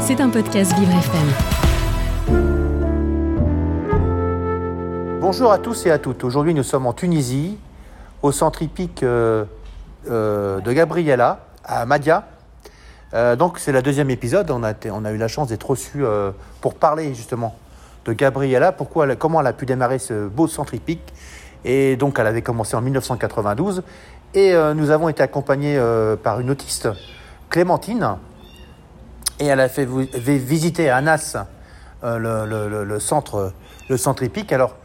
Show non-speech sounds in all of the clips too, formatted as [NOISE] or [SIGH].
C'est un podcast Vivre FM. Bonjour à tous et à toutes. Aujourd'hui, nous sommes en Tunisie, au centre hippique euh, euh, de Gabriella, à Madia. Euh, donc, c'est le deuxième épisode. On a, eu la chance d'être reçus pour parler justement de Gabriella, pourquoi, comment elle a pu démarrer ce beau centre hippique. Et donc, elle avait commencé en 1992. Et nous avons été accompagnés par une autiste, Clémentine. Et elle a fait visiter à Anas euh, le, centre, le centre. Alors,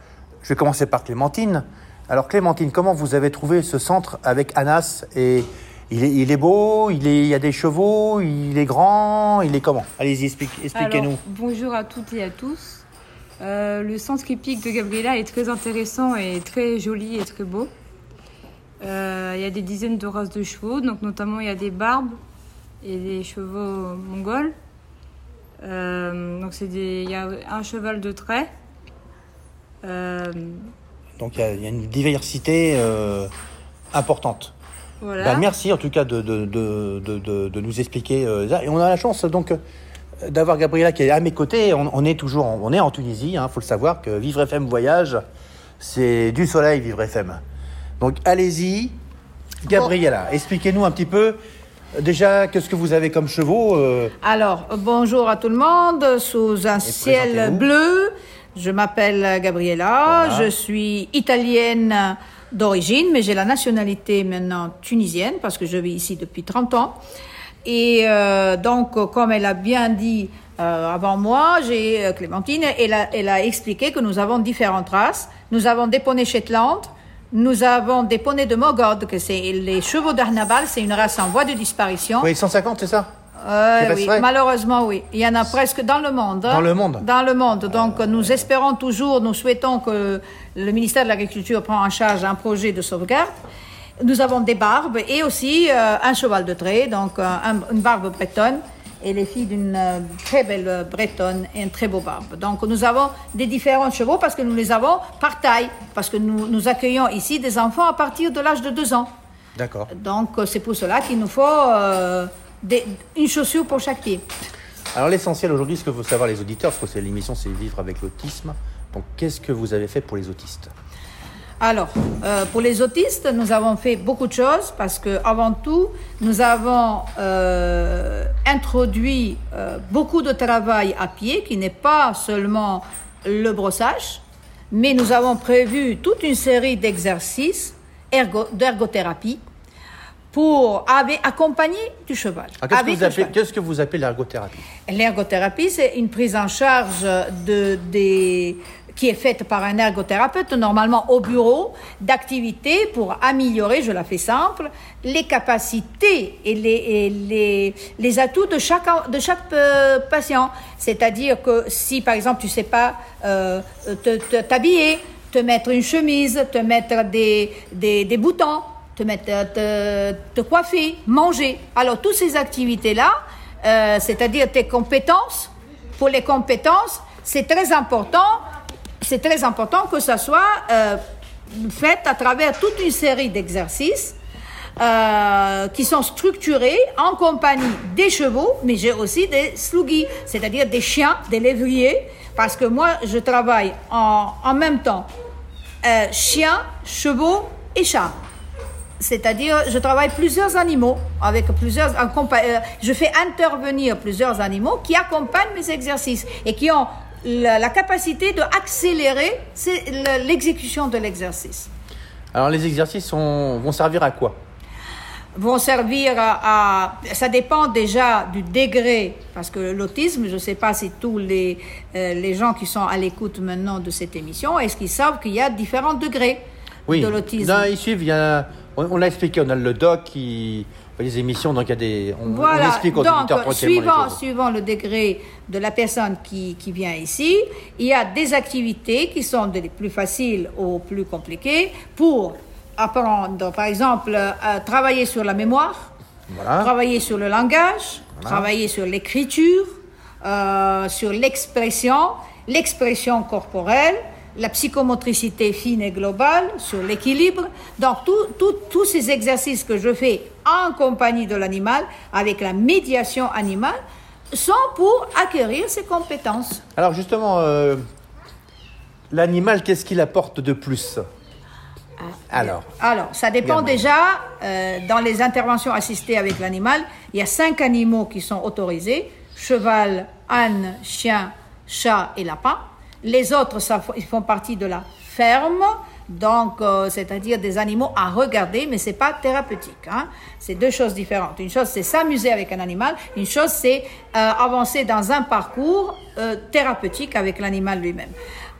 je vais commencer par Clémentine. Alors, Clémentine, comment vous avez trouvé ce centre avec Anas et il est, beau, il, y a des chevaux, il est grand, il est comment? Allez-y, explique- expliquez-nous. Bonjour à toutes et à tous. Euh, le centre hippique de Gabriela est très intéressant et très joli et très beau. Euh, il y a des dizaines de races de chevaux, donc notamment il y a des barbes et des chevaux mongols. Euh, donc c'est des- il y a un cheval de trait. Euh, Donc, il y, a, il y a une diversité euh, importante. voilà. Ben, merci en tout cas de, de, de, de- de- de nous expliquer euh, ça. Et on a la chance donc d'avoir Gabriela qui est à mes côtés. On, on est toujours en, on est en Tunisie, il faut le savoir que Vivre FM Voyage, c'est du soleil Vivre FM. Donc allez-y, Gabriela, expliquez-nous un petit peu euh, déjà qu'est-ce que vous avez comme chevaux. euh, Alors, bonjour à tout le monde, sous un ciel bleu. Je m'appelle Gabriella, Voilà. je suis italienne d'origine, mais j'ai la nationalité maintenant tunisienne parce que je vis ici depuis 30 ans. Et euh, donc, comme elle a bien dit euh, avant moi, j'ai Clémentine, elle a, elle a expliqué que nous avons différentes races. Nous avons des poneys Shetland, nous avons des poneys de Mogod, que c'est les chevaux d'Arnabal, c'est une race en voie de disparition. Oui, 150, c'est ça Euh, oui, malheureusement, oui. Il y en a presque dans le monde. Dans le monde Dans le monde. Donc, nous espérons toujours, nous souhaitons que le ministère de l'Agriculture prenne en charge un projet de sauvegarde. Nous avons des barbes et aussi euh, un cheval de trait, donc euh, un- une barbe bretonne. Et les filles d'une euh, très belle euh, bretonne et une très beau barbe. Donc nous avons des différents chevaux parce que nous les avons par taille, parce que nous, nous accueillons ici des enfants à partir de l'âge de deux ans. D'accord. Donc euh, c'est pour cela qu'il nous faut euh, des- une chaussure pour chaque pied. Alors l'essentiel aujourd'hui, ce que veulent savoir les auditeurs, parce que c'est l'émission, c'est vivre avec l'autisme. Donc qu'est-ce que vous avez fait pour les autistes? Alors, euh, pour les autistes, nous avons fait beaucoup de choses parce que, avant tout, nous avons euh, introduit euh, beaucoup de travail à pied qui n'est pas seulement le brossage, mais nous avons prévu toute une série d'exercices ergo- d'ergothérapie pour avec- accompagner du cheval. Alors, Qu'est-ce que, vous le appelez, cheval. qu'est-ce que vous appelez l'ergothérapie? L'ergothérapie, c'est une prise en charge de, des, qui est faite par un ergothérapeute, normalement au bureau, d'activités pour améliorer, je la fais simple, les capacités et les, les, les atouts de chaque, de chaque euh, patient. C'est-à-dire que si, par exemple, tu sais pas euh, te- te- t'habiller, te mettre une chemise, te mettre des, des, des boutons, te mettre, te, te coiffer, manger. Alors, toutes ces activités-là, euh, c'est-à-dire tes compétences. Pour les compétences, c'est très important. C'est très important que ça soit euh, fait à travers toute une série d'exercices euh, qui sont structurés en compagnie des chevaux, mais j'ai aussi des slugis, c'est-à-dire des chiens, des lévriers, parce que moi, je travaille en, en même temps euh, chiens, chevaux et chats. C'est-à-dire, je travaille plusieurs animaux avec plusieurs. euh, je fais intervenir plusieurs animaux qui accompagnent mes exercices et qui ont la, la capacité de accélérer c'est le- l'exécution de l'exercice. Alors les exercices sont- vont servir à quoi? Vont servir à, à- Ça dépend déjà du degré, parce que l'autisme, je ne sais pas si tous les, euh, les gens qui sont à l'écoute maintenant de cette émission, est-ce qu'ils savent qu'il y a différents degrés Oui. de l'autisme? Non, ils suivent. Il y a, on, on l'a expliqué. On a le doc qui les émissions. Donc il y a des. On, on Voilà, explique aux donc suivant, suivant le degré de la personne qui, qui vient ici, il y a des activités qui sont des plus faciles aux plus compliquées pour apprendre, par exemple, à travailler sur la mémoire, Voilà. travailler sur le langage, travailler sur l'écriture, euh, sur l'expression, l'expression corporelle, la psychomotricité fine et globale, sur l'équilibre. Donc, tous ces exercices que je fais en compagnie de l'animal, avec la médiation animale, sont pour acquérir ces compétences. Alors justement, euh, l'animal, qu'est-ce qu'il apporte de plus? Alors, Alors, ça dépend déjà, euh, dans les interventions assistées avec l'animal, il y a cinq animaux qui sont autorisés, cheval, âne, chien, chat et lapin. Les autres, ils font partie de la ferme, donc euh, c'est-à-dire des animaux à regarder, mais c'est pas thérapeutique. Hein. C'est deux choses différentes. Une chose, c'est s'amuser avec un animal. Une chose, c'est euh, avancer dans un parcours euh, thérapeutique avec l'animal lui-même.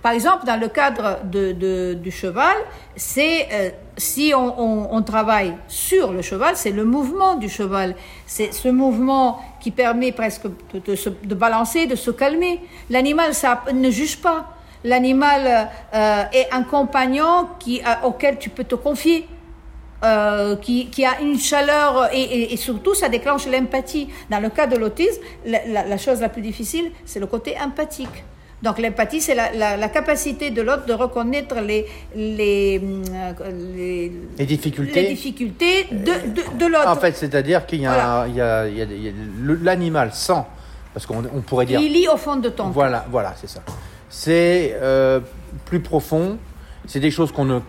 Par exemple, dans le cadre du cheval, c'est euh, si on, travaille sur le cheval, c'est le mouvement du cheval. C'est ce mouvement qui permet presque de, se- balancer, de se calmer. L'animal, ne juge pas. L'animal euh, est un compagnon auquel tu peux te confier. euh, qui, a une chaleur et, surtout ça déclenche l'empathie. Dans le cas de l'autisme, la, la- la chose la plus difficile, c'est le côté empathique. Donc l'empathie, c'est la, la- la capacité de l'autre de reconnaître les, les, euh, les, les difficultés les difficultés de, de, de l'autre. En fait, c'est-à-dire qu'il y a, Voilà. l'animal sent, parce qu'on on pourrait dire, Il lit au fond de ton voilà, voilà, c'est ça. C'est euh, plus profond. C'est des choses qu'on ne-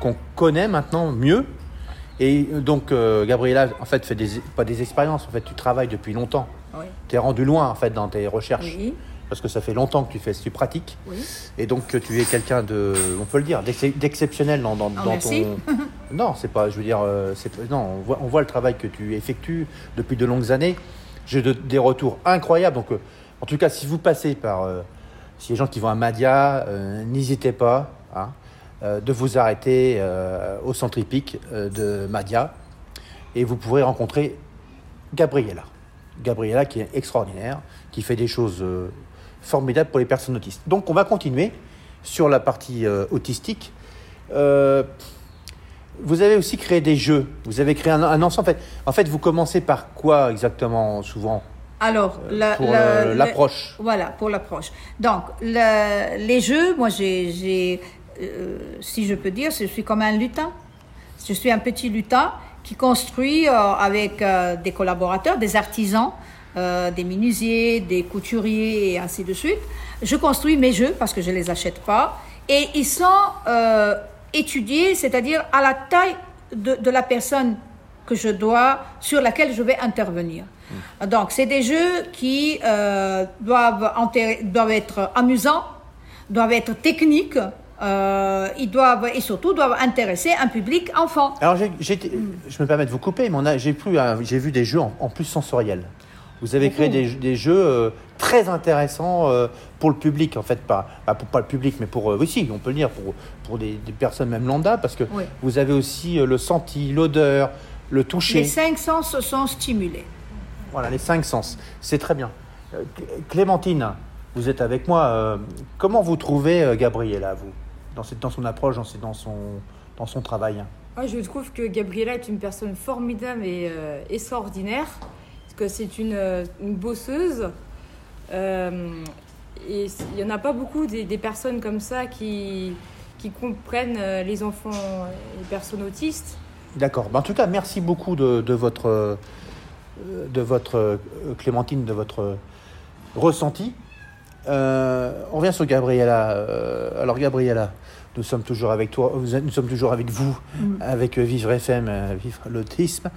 qu'on connaît maintenant mieux. Et donc, euh, Gabriella, en fait, fait des, pas des expériences. En fait, tu travailles depuis longtemps. Oui. Tu es rendu loin, en fait, dans tes recherches. Oui. Parce que ça fait longtemps que tu fais, tu pratiques. Oui. Et donc, que tu es quelqu'un de, on peut le dire, d'ex- d'exceptionnel dans, dans, dans merci. ton. [LAUGHS] non, c'est pas, je veux dire, euh, non, on voit, on voit le travail que tu effectues depuis de longues années. J'ai de- des retours incroyables. Donc, euh, en tout cas, si vous passez par, euh, a des gens qui vont à Madia, euh, n'hésitez pas hein, euh, de vous arrêter euh, au centre hippique euh, de Madia et vous pourrez rencontrer Gabriella. Gabriella qui est extraordinaire, qui fait des choses euh, formidables pour les personnes autistes. Donc on va continuer sur la partie euh, autistique. Euh, vous avez aussi créé des jeux. Vous avez créé un, un ensemble. En fait, en fait, vous commencez par quoi exactement souvent? Alors, la- pour la- le- la- l'approche Voilà, pour l'approche. Donc, le- les jeux, moi, j'ai, j'ai, euh, si je peux dire, je suis comme un lutin. Je suis un petit lutin qui construit euh, avec euh, des collaborateurs, des artisans, euh, des menuisiers, des couturiers et ainsi de suite. Je construis mes jeux parce que je les achète pas et ils sont euh, étudiés, c'est-à-dire à la taille de, de la personne que je dois, sur laquelle je vais intervenir. Donc, c'est des jeux qui euh, doivent, être amusants, doivent être techniques, euh, ils doivent, et surtout doivent intéresser un public enfant. Alors, je me permets de vous couper, mais j'ai vu des jeux en, en plus sensoriels. Vous avez créé des, des jeux euh, très intéressants euh, pour le public, en fait, pas, pour pas le public, mais pour, euh, oui, si, on peut le dire, pour, pour des, des personnes même lambda, parce que Oui. vous avez aussi euh, le senti, l'odeur, le toucher. Les cinq sens sont stimulés. Voilà, les cinq sens. C'est très bien. Euh, Clémentine, vous êtes avec moi. euh, comment vous trouvez euh, Gabriella, vous, dans, cette, dans son approche, dans, ses- dans, son, dans son travail? Moi, je trouve que Gabriella est une personne formidable et euh, extraordinaire, parce que c'est une, euh, une bosseuse. Euh, et il n'y en a pas beaucoup des, des personnes comme ça qui, qui comprennent euh, les enfants, euh, les personnes autistes. D'accord. Ben, en tout cas, merci beaucoup de, de votre, de votre Clémentine, de votre ressenti. Euh, on revient sur Gabriella. Alors, Gabriella, nous sommes toujours avec toi, nous sommes toujours avec vous, avec euh, Vivre FM, Vivre l'autisme.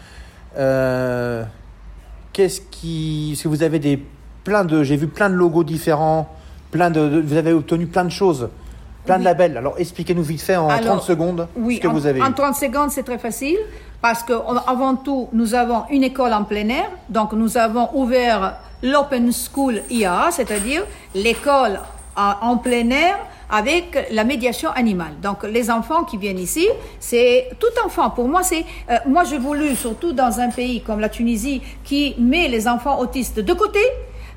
Euh, Qu'est-ce qui. Que vous avez des. Plein de. J'ai vu plein de logos différents, plein de, de- Vous avez obtenu plein de choses, plein de Oui. labels. Alors, expliquez-nous vite fait en Alors, 30 secondes Oui, ce que en, vous avez en eu. 30 secondes, c'est très facile parce que avant tout, nous avons une école en plein air. Donc, nous avons ouvert l'Open School IA, c'est-à-dire l'école en plein air avec la médiation animale. Donc, les enfants qui viennent ici, c'est tout enfant. Pour moi, c'est euh, moi, j'ai voulu, surtout dans un pays comme la Tunisie, qui met les enfants autistes de côté,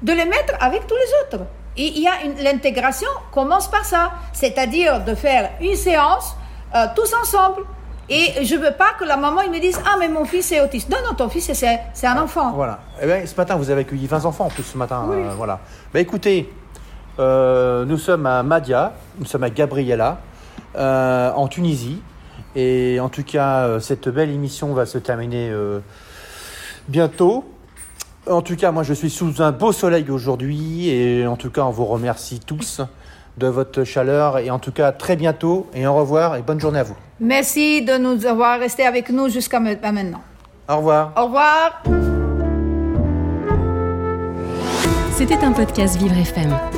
de les mettre avec tous les autres. Et il y a l'intégration commence par ça, c'est-à-dire de faire une séance euh, tous ensemble. Et je veux pas que la maman il me dise ah mais mon fils est autiste. Non non ton fils c'est c'est un enfant. Voilà. Eh ben, ce matin, vous avez accueilli 20 enfants en plus ce matin. euh, voilà. Bah, écoutez, euh, nous sommes à Madia, nous sommes à Gabriella, euh, en Tunisie. Et en tout cas, euh, cette belle émission va se terminer euh, bientôt. En tout cas, moi, je suis sous un beau soleil aujourd'hui et en tout cas, on vous remercie tous de votre chaleur et en tout cas, très bientôt et au revoir et bonne journée à vous. Merci de nous avoir resté avec nous jusqu'à maintenant. Au revoir. Au revoir. C'était un podcast Vivre FM.